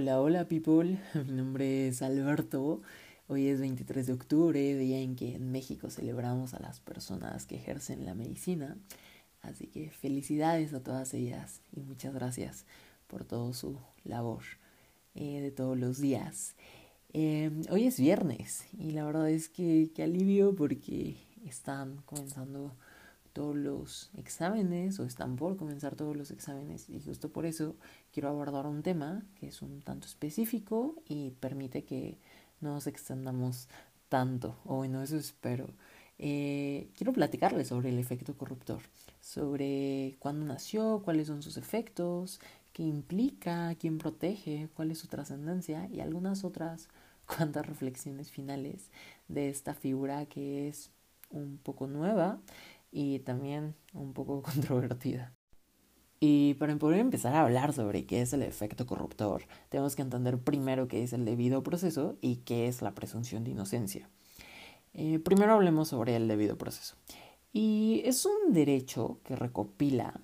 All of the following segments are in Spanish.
Hola, hola people, mi nombre es Alberto. Hoy es 23 de octubre, día en que en México celebramos a las personas que ejercen la medicina. Así que felicidades a todas ellas y muchas gracias por todo su labor eh, de todos los días. Em, hoy es viernes y la verdad es que, que alivio porque están comenzando todos los exámenes o están por comenzar todos los exámenes y justo por eso quiero abordar un tema que es un tanto específico y permite que no nos extendamos tanto, o bueno, eso espero. Eh, quiero platicarles sobre el efecto corruptor, sobre cuándo nació, cuáles son sus efectos, qué implica, quién protege, cuál es su trascendencia y algunas otras cuantas reflexiones finales de esta figura que es un poco nueva y también un poco controvertida. Y para poder empezar a hablar sobre qué es el efecto corruptor, tenemos que entender primero qué es el debido proceso y qué es la presunción de inocencia. Eh, primero hablemos sobre el debido proceso. Y es un derecho que recopila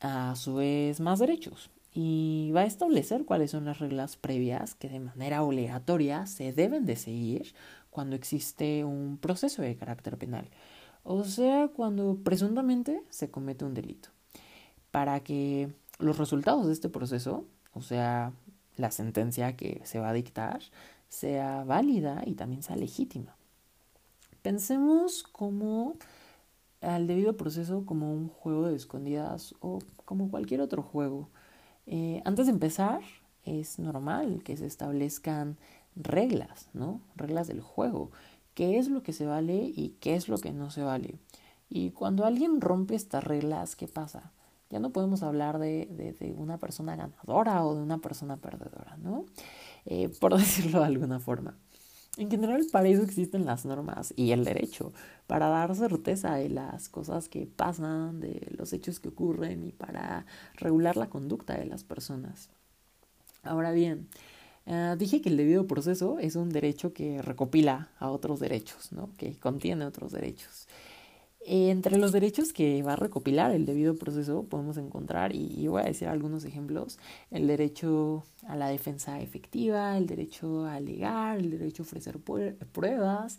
a su vez más derechos y va a establecer cuáles son las reglas previas que de manera obligatoria se deben de seguir cuando existe un proceso de carácter penal o sea, cuando presuntamente se comete un delito, para que los resultados de este proceso, o sea, la sentencia que se va a dictar, sea válida y también sea legítima. Pensemos como al debido proceso como un juego de escondidas o como cualquier otro juego. Eh, antes de empezar, es normal que se establezcan reglas, ¿no? Reglas del juego qué es lo que se vale y qué es lo que no se vale. Y cuando alguien rompe estas reglas, ¿qué pasa? Ya no podemos hablar de, de, una persona ganadora o de una persona perdedora, ¿no? Eh, por decirlo de alguna forma. En general, para eso existen las normas y el derecho, para dar certeza de las cosas que pasan, de los hechos que ocurren y para regular la conducta de las personas. Ahora bien, Ah, dije que el debido proceso es un derecho que recopila a otros derechos, ¿no? que contiene otros derechos. Entre los derechos que va a recopilar el debido proceso podemos encontrar, y, voy a decir algunos ejemplos, el derecho a la defensa efectiva, el derecho a alegar, el derecho a ofrecer pruebas,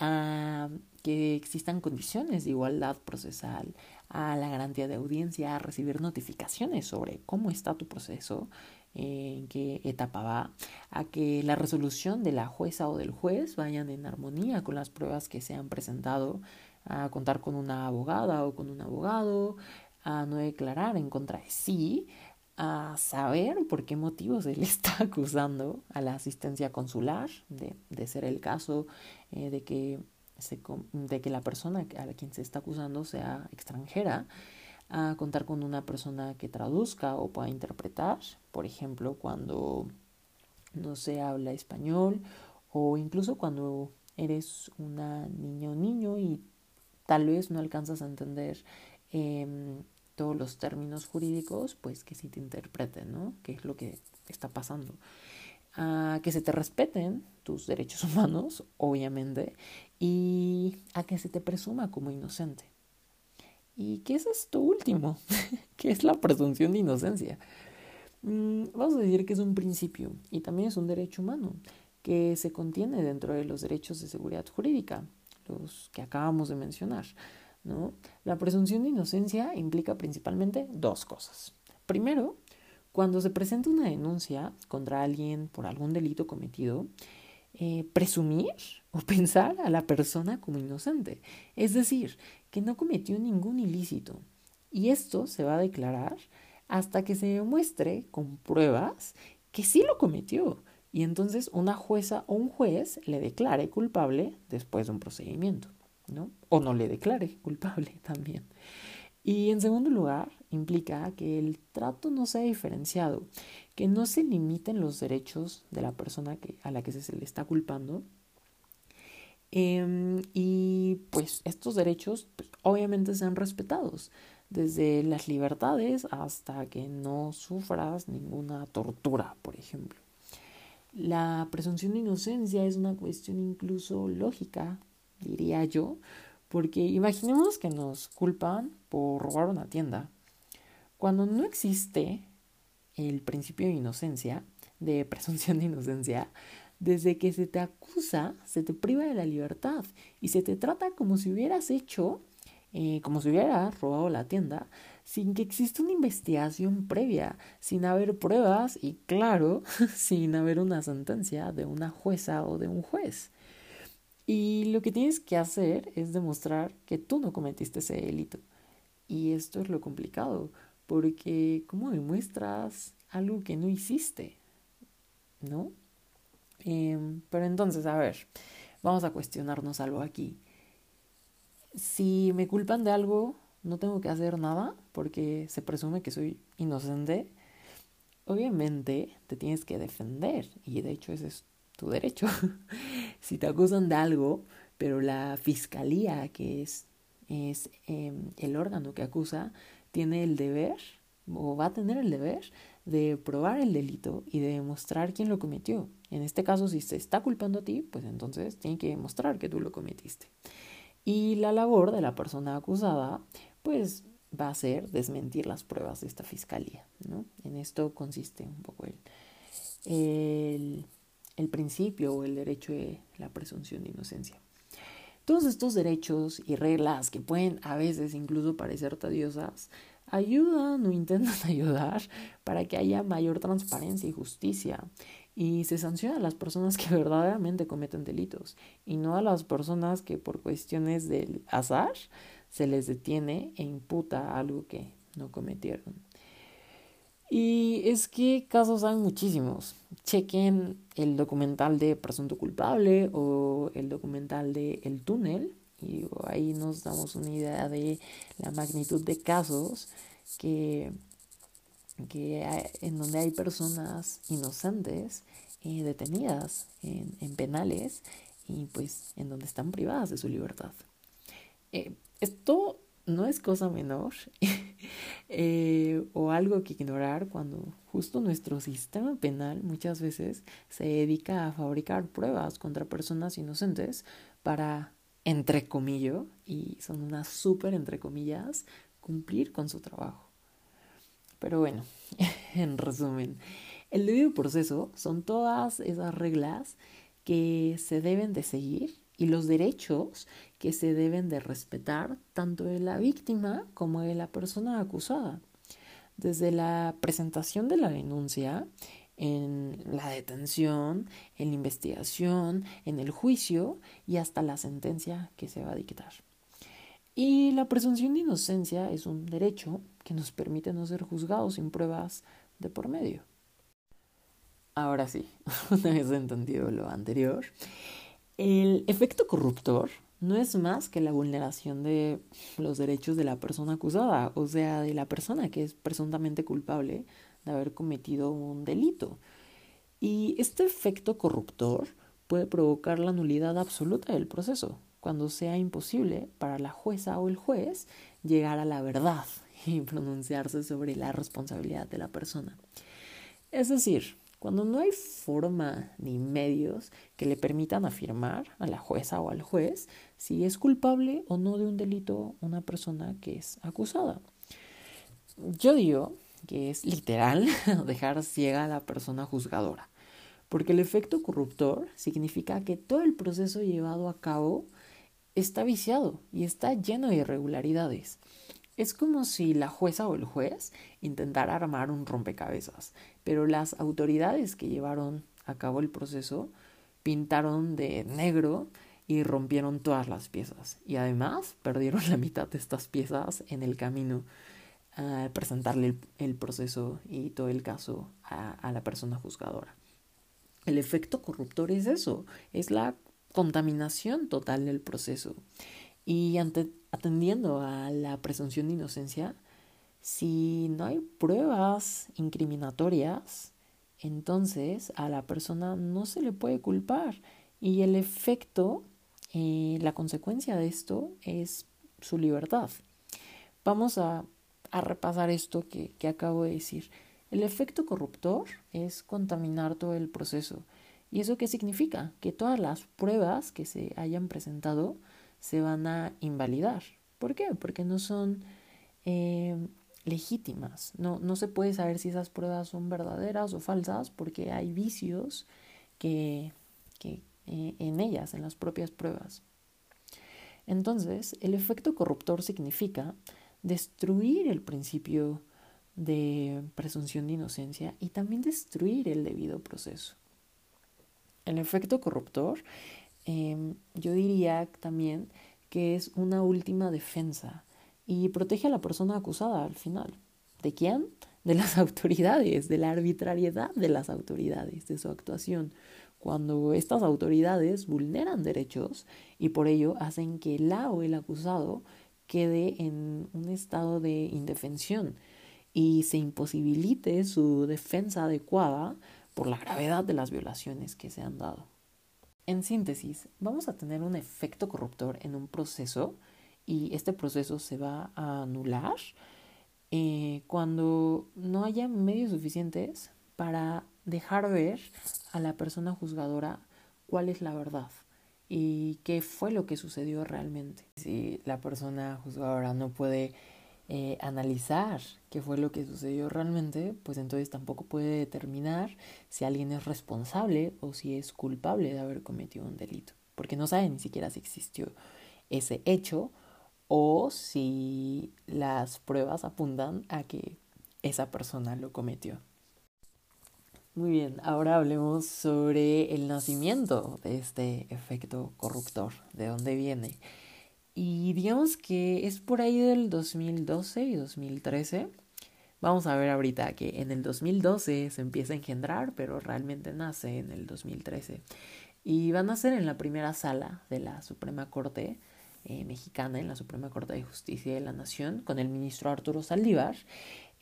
a que existan condiciones de igualdad procesal, a la garantía de audiencia, a recibir notificaciones sobre cómo está tu proceso, en qué etapa va, a que la resolución de la jueza o del juez vayan en armonía con las pruebas que se han presentado, a contar con una abogada o con un abogado, a no declarar en contra de sí, a saber por qué motivos le está acusando a la asistencia consular, de, de ser el caso eh, de, que de que la persona a quien se está acusando sea extranjera, a contar con una persona que traduzca o pueda interpretar, por ejemplo, cuando no se habla español o incluso cuando eres una niña o niño y tal vez no alcanzas a entender em, todos los términos jurídicos, pues que sí te interpreten, ¿no? ¿Qué es lo que está pasando? A que se te respeten tus derechos humanos, obviamente, y a que se te presuma como inocente. ¿Y qué es esto último? ¿Qué es la presunción de inocencia? Mm, vamos a decir que es un principio y también es un derecho humano que se contiene dentro de los derechos de seguridad jurídica, los que acabamos de mencionar. ¿no? La presunción de inocencia implica principalmente dos cosas. Primero, cuando se presenta una denuncia contra alguien por algún delito cometido, eh, presumir o pensar a la persona como inocente. Es decir, que no cometió ningún ilícito. Y esto se va a declarar hasta que se demuestre con pruebas que sí lo cometió. Y entonces una jueza o un juez le declare culpable después de un procedimiento, ¿no? O no le declare culpable también. Y en segundo lugar, implica que el trato no sea diferenciado, que no se limiten los derechos de la persona que, a la que se le está culpando. Em, y pues estos derechos pues, obviamente sean respetados, desde las libertades hasta que no sufras ninguna tortura, por ejemplo. La presunción de inocencia es una cuestión incluso lógica, diría yo, porque imaginemos que nos culpan por robar una tienda. Cuando no existe el principio de inocencia, de presunción de inocencia, desde que se te acusa, se te priva de la libertad y se te trata como si hubieras hecho, eh, como si hubieras robado la tienda, sin que exista una investigación previa, sin haber pruebas y, claro, sin haber una sentencia de una jueza o de un juez. Y lo que tienes que hacer es demostrar que tú no cometiste ese delito. Y esto es lo complicado, porque ¿cómo demuestras algo que no hiciste? ¿No? Em, pero entonces, a ver, vamos a cuestionarnos algo aquí. Si me culpan de algo, no tengo que hacer nada porque se presume que soy inocente. Obviamente te tienes que defender y de hecho ese es tu derecho. si te acusan de algo, pero la fiscalía, que es, es em, el órgano que acusa, tiene el deber o va a tener el deber de probar el delito y de demostrar quién lo cometió. En este caso, si se está culpando a ti, pues entonces tiene que demostrar que tú lo cometiste. Y la labor de la persona acusada, pues va a ser desmentir las pruebas de esta fiscalía. ¿no? En esto consiste un poco el, el, el principio o el derecho de la presunción de inocencia. Todos estos derechos y reglas que pueden a veces incluso parecer tediosas, ayudan o intentan ayudar para que haya mayor transparencia y justicia y se sanciona a las personas que verdaderamente cometen delitos y no a las personas que por cuestiones del azar se les detiene e imputa algo que no cometieron. Y es que casos hay muchísimos. Chequen el documental de Presunto Culpable o el documental de El Túnel y ahí nos damos una idea de la magnitud de casos que, que en donde hay personas inocentes eh, detenidas en, en, penales y pues en donde están privadas de su libertad. Eh, esto no es cosa menor eh, o algo que ignorar cuando justo nuestro sistema penal muchas veces se dedica a fabricar pruebas contra personas inocentes para, entre comillas, y son unas súper entre comillas, cumplir con su trabajo. Pero bueno, en resumen, el debido proceso son todas esas reglas que se deben de seguir y los derechos que se deben de respetar tanto de la víctima como de la persona acusada. Desde la presentación de la denuncia, en la detención, en la investigación, en el juicio y hasta la sentencia que se va a dictar. Y la presunción de inocencia es un derecho que nos permite no ser juzgados sin pruebas de por medio. Ahora sí, una vez entendido lo anterior, el efecto corruptor no es más que la vulneración de los derechos de la persona acusada, o sea, de la persona que es presuntamente culpable de haber cometido un delito. Y este efecto corruptor puede provocar la nulidad absoluta del proceso, cuando sea imposible para la jueza o el juez llegar a la verdad y pronunciarse sobre la responsabilidad de la persona. Es decir, cuando no hay forma ni medios que le permitan afirmar a la jueza o al juez si es culpable o no de un delito una persona que es acusada. Yo digo que es literal dejar ciega a la persona juzgadora, porque el efecto corruptor significa que todo el proceso llevado a cabo está viciado y está lleno de irregularidades. Es como si la jueza o el juez intentara armar un rompecabezas, pero las autoridades que llevaron a cabo el proceso pintaron de negro y rompieron todas las piezas. Y además perdieron la mitad de estas piezas en el camino a presentarle el, proceso y todo el caso a, a la persona juzgadora. El efecto corruptor es eso, es la contaminación total del proceso. Y ante, atendiendo a la presunción de inocencia, si no hay pruebas incriminatorias, entonces a la persona no se le puede culpar y el efecto, eh, la consecuencia de esto es su libertad. Vamos a, repasar esto que, que acabo de decir. El efecto corruptor es contaminar todo el proceso. ¿Y eso qué significa? Que todas las pruebas que se hayan presentado se van a invalidar. ¿Por qué? Porque no son eh, legítimas. No, no se puede saber si esas pruebas son verdaderas o falsas porque hay vicios que, que eh, en ellas, en las propias pruebas. Entonces, el efecto corruptor significa destruir el principio de presunción de inocencia y también destruir el debido proceso. El efecto corruptor, em, yo diría también que es una última defensa y protege a la persona acusada al final. ¿De quién? De las autoridades, de la arbitrariedad de las autoridades, de su actuación. Cuando estas autoridades vulneran derechos y por ello hacen que la o el acusado quede en un estado de indefensión y se imposibilite su defensa adecuada por la gravedad de las violaciones que se han dado. En síntesis, vamos a tener un efecto corruptor en un proceso y este proceso se va a anular eh, cuando no haya medios suficientes para dejar ver a la persona juzgadora cuál es la verdad y qué fue lo que sucedió realmente. Si la persona juzgadora no puede eh, analizar qué fue lo que sucedió realmente, pues entonces tampoco puede determinar si alguien es responsable o si es culpable de haber cometido un delito, porque no sabe ni siquiera si existió ese hecho o si las pruebas apuntan a que esa persona lo cometió. Muy bien, ahora hablemos sobre el nacimiento de este efecto corruptor, de dónde viene. Y digamos que es por ahí del 2012 y 2013. Vamos a ver ahorita que en el 2012 se empieza a engendrar, pero realmente nace en el 2013. Y va a nacer en la primera sala de la Suprema Corte eh, mexicana, en la Suprema Corte de Justicia de la Nación, con el ministro Arturo Saldívar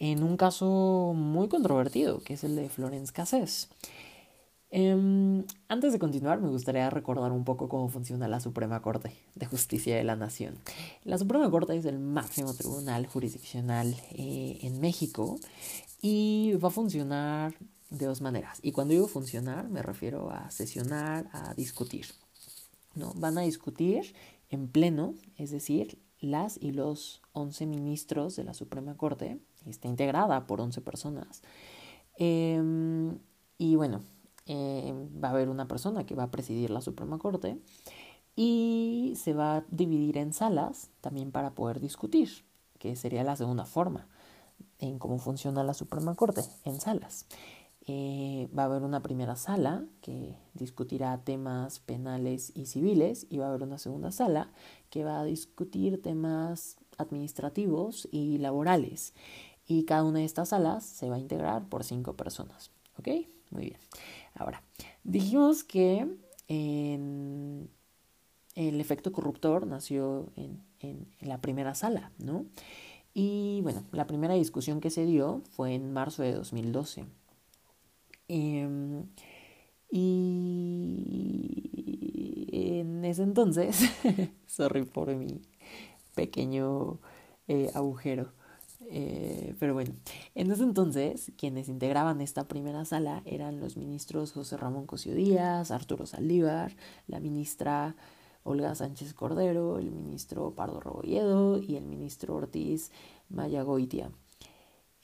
en un caso muy controvertido, que es el de Florence Cassés. Em, antes de continuar, me gustaría recordar un poco cómo funciona la Suprema Corte de Justicia de la Nación. La Suprema Corte es el máximo tribunal jurisdiccional eh, en México y va a funcionar de dos maneras. Y cuando digo funcionar, me refiero a sesionar, a discutir. ¿no? Van a discutir en pleno, es decir, las y los 11 ministros de la Suprema Corte está integrada por 11 personas. Em, y bueno, em, va a haber una persona que va a presidir la Suprema Corte y se va a dividir en salas también para poder discutir, que sería la segunda forma en cómo funciona la Suprema Corte, en salas. Eh, va a haber una primera sala que discutirá temas penales y civiles y va a haber una segunda sala que va a discutir temas administrativos y laborales y cada una de estas salas se va a integrar por cinco personas. ¿Ok? Muy bien. Ahora, dijimos que el efecto corruptor nació en, la primera sala, ¿no? Y bueno, la primera discusión que se dio fue en marzo de 2012. Em, y en ese entonces, sorry por mi pequeño eh, agujero, eh, pero bueno, en ese entonces quienes integraban esta primera sala eran los ministros José Ramón Cosío Díaz, Arturo Saldívar, la ministra Olga Sánchez Cordero, el ministro Pardo Robolledo y el ministro Ortiz Mayagoitia.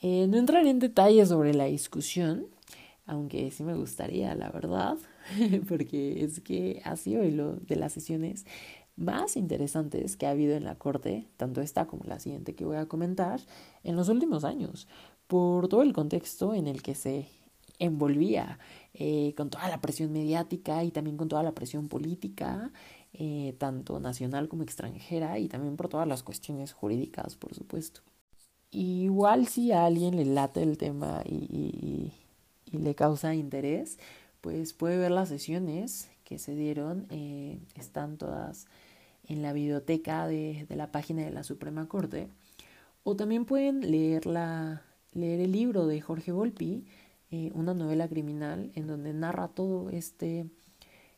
Eh, no entraré en detalles sobre la discusión, aunque sí me gustaría, la verdad, porque es que ha sido lo de las sesiones más interesantes que ha habido en la Corte, tanto esta como la siguiente que voy a comentar, en los últimos años, por todo el contexto en el que se envolvía, eh, con toda la presión mediática y también con toda la presión política, eh, tanto nacional como extranjera, y también por todas las cuestiones jurídicas, por supuesto. igual si a alguien le late el tema y, le causa interés, pues puede ver las sesiones que se dieron, eh, están todas en la biblioteca de, la página de la Suprema Corte. O también pueden leer, la, leer el libro de Jorge Volpi, eh, una novela criminal en donde narra todo este,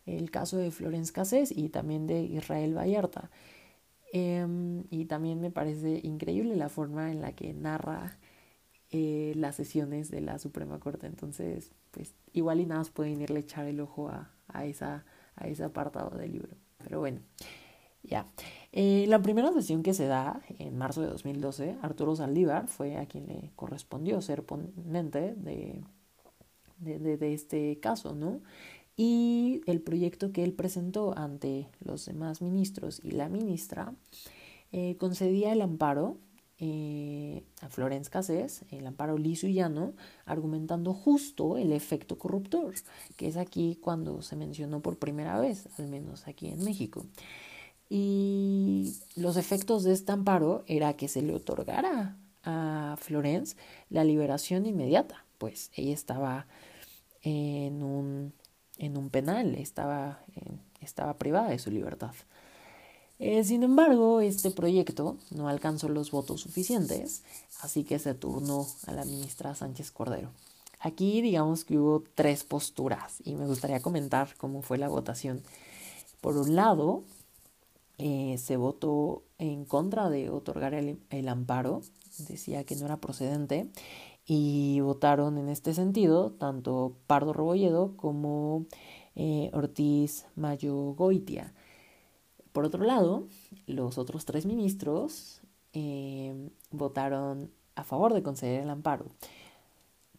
el caso de Florence Cassés y también de Israel Vallarta. Em, y también me parece increíble la forma en la que narra eh, las sesiones de la Suprema Corte. Entonces, pues igual y nada más pueden irle a echar el ojo a, a, esa, a ese apartado del libro. Pero bueno, ya. Eh, la primera sesión que se da en marzo de 2012, Arturo Saldívar fue a quien le correspondió ser ponente de, de, este caso, ¿no? Y el proyecto que él presentó ante los demás ministros y la ministra eh, concedía el amparo eh, a Florence Cassés, el amparo liso y llano, argumentando justo el efecto corruptor, que es aquí cuando se mencionó por primera vez, al menos aquí en México. Y los efectos de este amparo era que se le otorgara a Florence la liberación inmediata, pues ella estaba en un, en un penal, estaba, estaba privada de su libertad. Eh, sin embargo, este proyecto no alcanzó los votos suficientes, así que se turnó a la ministra Sánchez Cordero. Aquí digamos que hubo tres posturas y me gustaría comentar cómo fue la votación. Por un lado, eh, se votó en contra de otorgar el, amparo, decía que no era procedente, y votaron en este sentido tanto Pardo Rebolledo como eh, Ortiz Mayo Goitia. Por otro lado, los otros tres ministros eh, votaron a favor de conceder el amparo.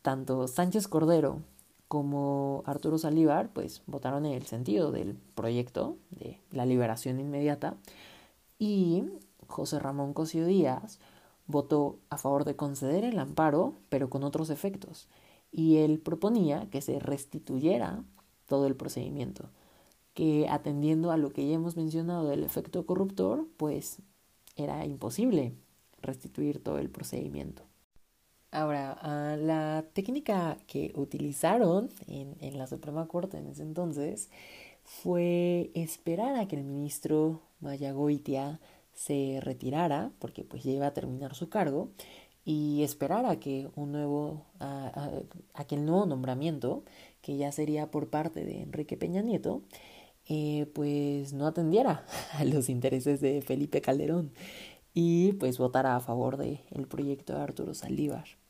Tanto Sánchez Cordero como Arturo Salívar, pues votaron en el sentido del proyecto de la liberación inmediata y José Ramón Cosío Díaz votó a favor de conceder el amparo, pero con otros efectos, y él proponía que se restituyera todo el procedimiento, que atendiendo a lo que ya hemos mencionado del efecto corruptor, pues era imposible restituir todo el procedimiento. Ahora, ah, la técnica que utilizaron en, en, la Suprema Corte en ese entonces fue esperar a que el ministro Mayagoitia se retirara, porque pues ya iba a terminar su cargo, y esperar a que un nuevo, a, aquel nuevo nombramiento, que ya sería por parte de Enrique Peña Nieto, eh, pues no atendiera a los intereses de Felipe Calderón y pues votara a favor del el proyecto de Arturo Saldívar.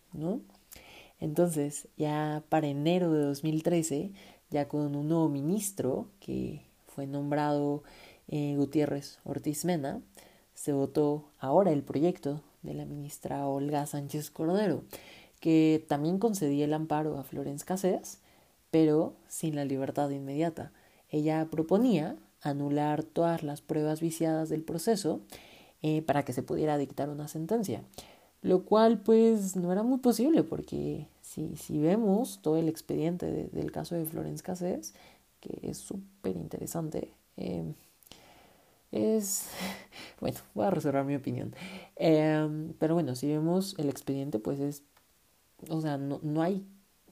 Entonces, ya para enero de 2013, ya con un nuevo ministro que fue nombrado eh, Gutiérrez Ortiz Mena, se votó ahora el proyecto de la ministra Olga Sánchez Cordero, que también concedía el amparo a Florence Cassés, pero sin la libertad inmediata. Ella proponía anular todas las pruebas viciadas del proceso eh, para que se pudiera dictar una sentencia lo cual pues no era muy posible porque si, si vemos todo el expediente del caso de Florence Cassés, que es súper interesante, em, es, bueno, voy a reservar mi opinión, em, pero bueno, si vemos el expediente pues es, o sea, no, no, hay,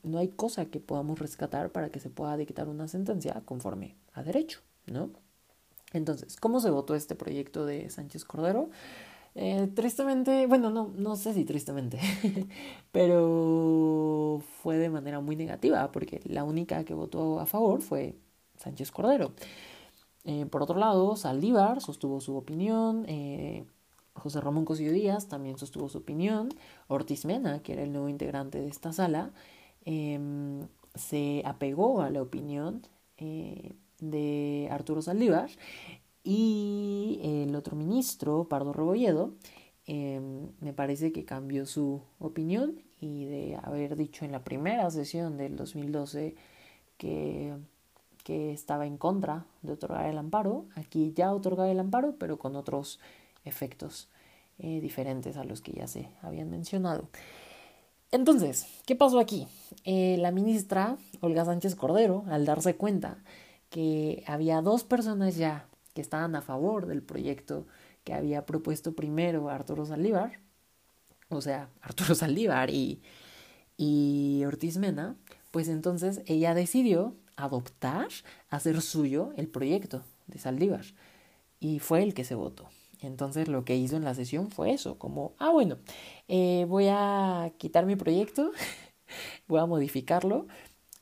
no hay cosa que podamos rescatar para que se pueda dictar una sentencia conforme a derecho, ¿no? Entonces, ¿cómo se votó este proyecto de Sánchez Cordero? Eh, tristemente, bueno, no, no sé si tristemente, pero fue de manera muy negativa, porque la única que votó a favor fue Sánchez Cordero. Eh, por otro lado, Saldívar sostuvo su opinión, eh, José Ramón Cosío Díaz también sostuvo su opinión, Ortiz Mena, que era el nuevo integrante de esta sala, em, se apegó a la opinión de Arturo Saldívar y el otro ministro, Pardo Rebolledo, em, me parece que cambió su opinión y de haber dicho en la primera sesión del 2012 que, que estaba en contra de otorgar el amparo, aquí ya otorgaba el amparo, pero con otros efectos eh, diferentes a los que ya se habían mencionado. Entonces, ¿qué pasó aquí? Eh, la ministra Olga Sánchez Cordero, al darse cuenta que había dos personas ya que estaban a favor del proyecto que había propuesto primero Arturo Saldívar, o sea, Arturo Saldívar y, y Ortiz Mena, pues entonces ella decidió adoptar, hacer suyo el proyecto de Saldívar y fue el que se votó. Entonces lo que hizo en la sesión fue eso, como, ah, bueno, eh, voy a quitar mi proyecto, voy a modificarlo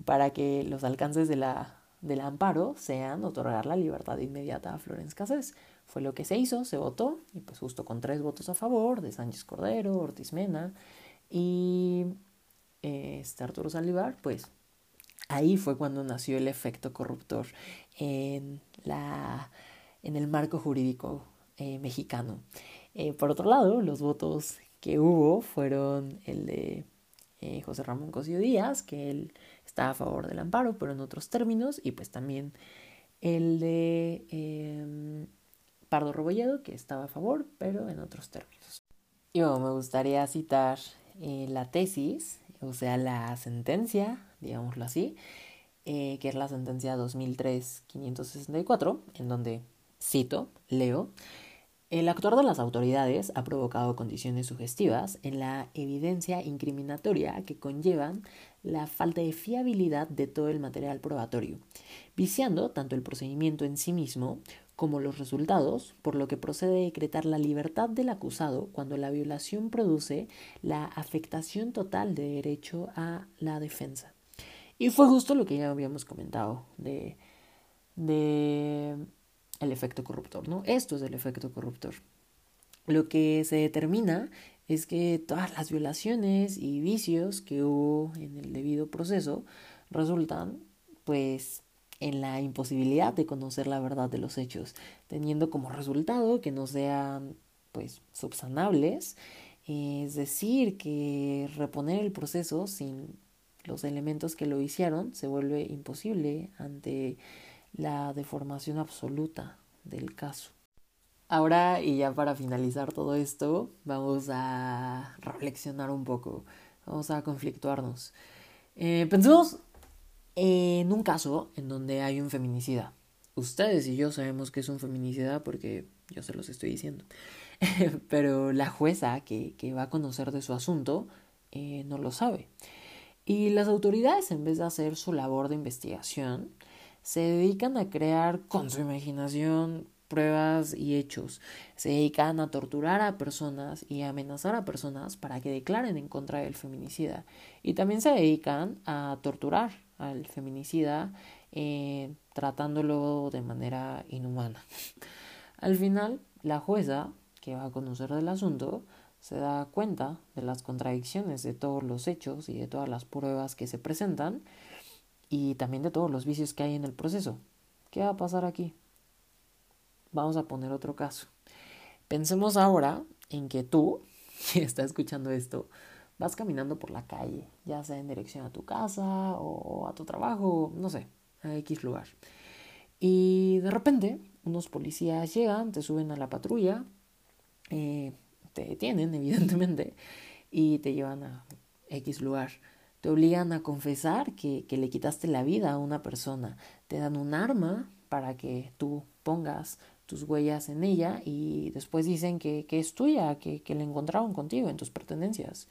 para que los alcances de la del amparo sean otorgar la libertad inmediata a Florence Cassés. Fue lo que se hizo, se votó, y pues justo con tres votos a favor de Sánchez Cordero, Ortiz Mena y este Arturo Salivar, pues ahí fue cuando nació el efecto corruptor en, la, en el marco jurídico eh, mexicano. Eh, por otro lado, los votos que hubo fueron el de eh, José Ramón Cosío Díaz, que él está a favor del amparo, pero en otros términos, y pues también el de em, Pardo Robolledo, que estaba a favor, pero en otros términos. Y bueno, me gustaría citar la tesis, o sea, la sentencia, digámoslo así, que es la sentencia 2003-564, en donde cito, leo, el actuar de las autoridades ha provocado condiciones sugestivas en la evidencia incriminatoria que conllevan la falta de fiabilidad de todo el material probatorio, viciando tanto el procedimiento en sí mismo como los resultados, por lo que procede a decretar la libertad del acusado cuando la violación produce la afectación total de derecho a la defensa. Y fue justo lo que ya habíamos comentado de, de el efecto corruptor, ¿no? Esto es el efecto corruptor. Lo que se determina es que todas las violaciones y vicios que hubo en el debido proceso resultan, pues, en la imposibilidad de conocer la verdad de los hechos, teniendo como resultado que no sean, pues, subsanables, es decir, que reponer el proceso sin los elementos que lo hicieron se vuelve imposible ante la deformación absoluta del caso. Ahora, y ya para finalizar todo esto, vamos a reflexionar un poco, vamos a conflictuarnos. Eh, pensemos en un caso en donde hay un feminicida. Ustedes y yo sabemos que es un feminicida porque yo se los estoy diciendo. Pero la jueza que, va a conocer de su asunto eh, no lo sabe. Y las autoridades, en vez de hacer su labor de investigación, se dedican a crear con su imaginación pruebas y hechos. Se dedican a torturar a personas y amenazar a personas para que declaren en contra del feminicida. Y también se dedican a torturar al feminicida eh, tratándolo de manera inhumana. Al final, la jueza, que va a conocer del asunto, se da cuenta de las contradicciones de todos los hechos y de todas las pruebas que se presentan y también de todos los vicios que hay en el proceso. ¿Qué va a pasar aquí? Vamos a poner otro caso. Pensemos ahora en que tú, que estás escuchando esto, vas caminando por la calle, ya sea en dirección a tu casa o a tu trabajo, no sé, a X lugar. Y de repente unos policías llegan, te suben a la patrulla, eh, te detienen evidentemente y te llevan a X lugar te obligan a confesar que, le quitaste la vida a una persona, te dan un arma para que tú pongas tus huellas en ella y después dicen que, es tuya, que, que la encontraron contigo en tus pertenencias.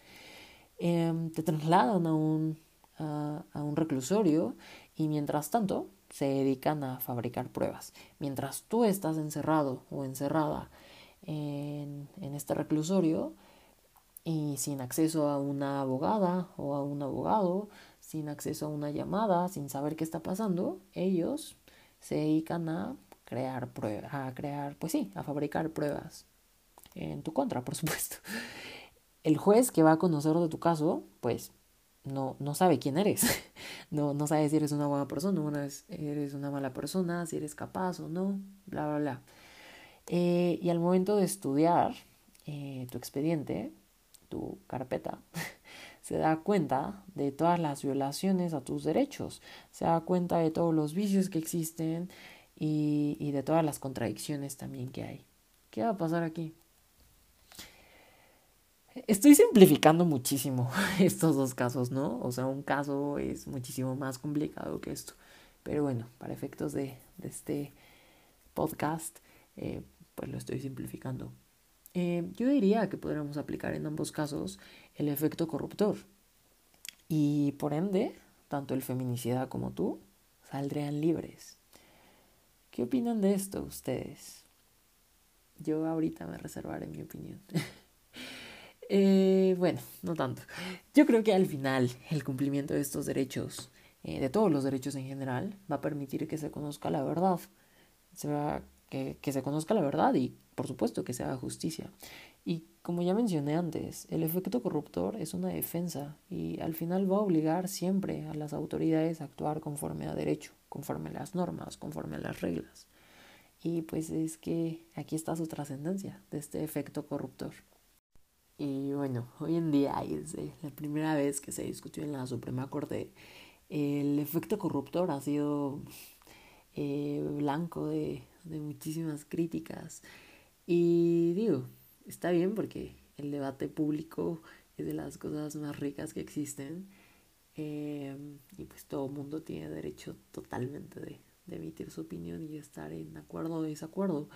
Em, te trasladan a un, a, un reclusorio y mientras tanto se dedican a fabricar pruebas. Mientras tú estás encerrado o encerrada en, en este reclusorio, y sin acceso a una abogada o a un abogado, sin acceso a una llamada, sin saber qué está pasando, ellos se dedican a crear pruebas, a crear, pues sí, a fabricar pruebas en tu contra, por supuesto. El juez que va a conocer de tu caso, pues no, no sabe quién eres, no, no sabe si eres una buena persona, una eres una mala persona, si eres capaz o no, bla, bla, bla. Eh, y al momento de estudiar eh, tu expediente, tu carpeta, se da cuenta de todas las violaciones a tus derechos, se da cuenta de todos los vicios que existen y, de todas las contradicciones también que hay. ¿Qué va a pasar aquí? Estoy simplificando muchísimo estos dos casos, ¿no? O sea, un caso es muchísimo más complicado que esto. Pero bueno, para efectos de, de este podcast, eh, pues lo estoy simplificando. Eh, yo diría que podríamos aplicar en ambos casos el efecto corruptor. Y por ende, tanto el feminicida como tú saldrían libres. ¿Qué opinan de esto ustedes? Yo ahorita me reservaré mi opinión. eh, bueno, no tanto. Yo creo que al final el cumplimiento de estos derechos, eh, de todos los derechos en general, va a permitir que se conozca la verdad. Se va que, que se conozca la verdad y por supuesto que se haga justicia. Y como ya mencioné antes, el efecto corruptor es una defensa y al final va a obligar siempre a las autoridades a actuar conforme a derecho, conforme a las normas, conforme a las reglas. Y pues es que aquí está su trascendencia de este efecto corruptor. Y bueno, hoy en día, y desde la primera vez que se discutió en la Suprema Corte, el efecto corruptor ha sido eh, blanco de, de muchísimas críticas. Y digo, está bien porque el debate público es de las cosas más ricas que existen. Eh, y pues todo mundo tiene derecho totalmente de, emitir su opinión y estar en acuerdo o desacuerdo.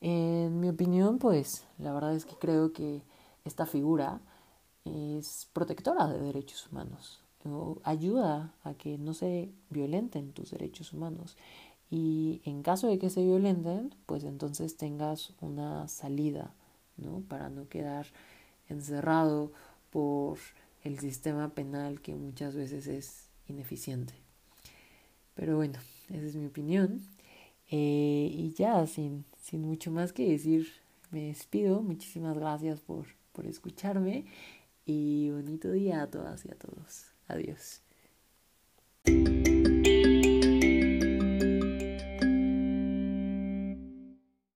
En mi opinión, pues la verdad es que creo que esta figura es protectora de derechos humanos, ayuda a que no se violenten tus derechos humanos. Y en caso de que se violenten, pues entonces tengas una salida, ¿no? Para no quedar encerrado por el sistema penal que muchas veces es ineficiente. Pero bueno, esa es mi opinión. Eh, y ya, sin, sin mucho más que decir, me despido. Muchísimas gracias por, por escucharme y bonito día a todas y a todos. Adiós.